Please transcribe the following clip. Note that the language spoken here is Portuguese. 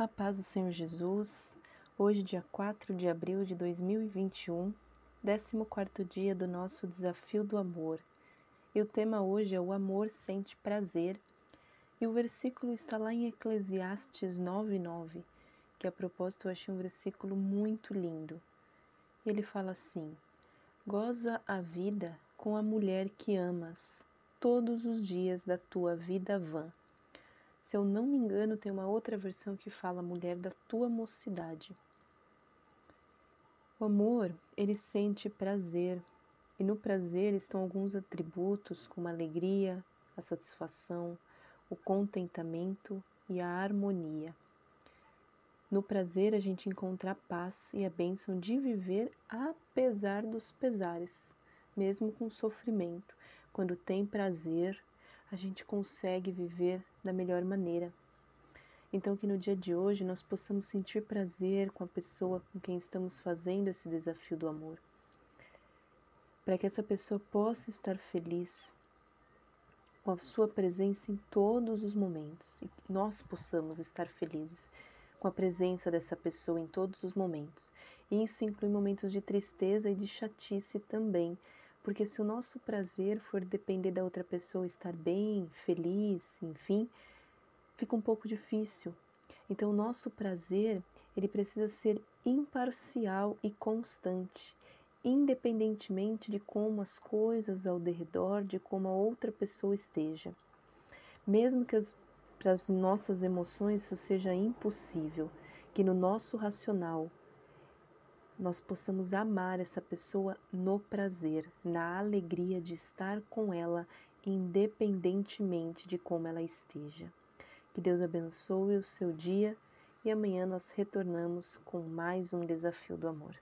A paz do Senhor Jesus, hoje, dia 4 de abril de 2021, 14 dia do nosso desafio do amor. E o tema hoje é o amor sente prazer. E o versículo está lá em Eclesiastes 9:9, que a propósito eu achei um versículo muito lindo. Ele fala assim: Goza a vida com a mulher que amas todos os dias da tua vida vã se eu não me engano, tem uma outra versão que fala mulher da tua mocidade. O amor, ele sente prazer, e no prazer estão alguns atributos como a alegria, a satisfação, o contentamento e a harmonia. No prazer a gente encontra a paz e a bênção de viver apesar dos pesares, mesmo com sofrimento. Quando tem prazer, a gente consegue viver da melhor maneira. Então, que no dia de hoje nós possamos sentir prazer com a pessoa com quem estamos fazendo esse desafio do amor, para que essa pessoa possa estar feliz com a sua presença em todos os momentos e nós possamos estar felizes com a presença dessa pessoa em todos os momentos. E isso inclui momentos de tristeza e de chatice também, porque se o nosso prazer for depender da outra pessoa estar bem, feliz, enfim, fica um pouco difícil. Então, o nosso prazer, ele precisa ser imparcial e constante, independentemente de como as coisas ao redor, de como a outra pessoa esteja. Mesmo que as, para as nossas emoções isso seja impossível, que no nosso racional nós possamos amar essa pessoa no prazer, na alegria de estar com ela, independentemente de como ela esteja. Que Deus abençoe o seu dia e amanhã nós retornamos com mais um desafio do amor.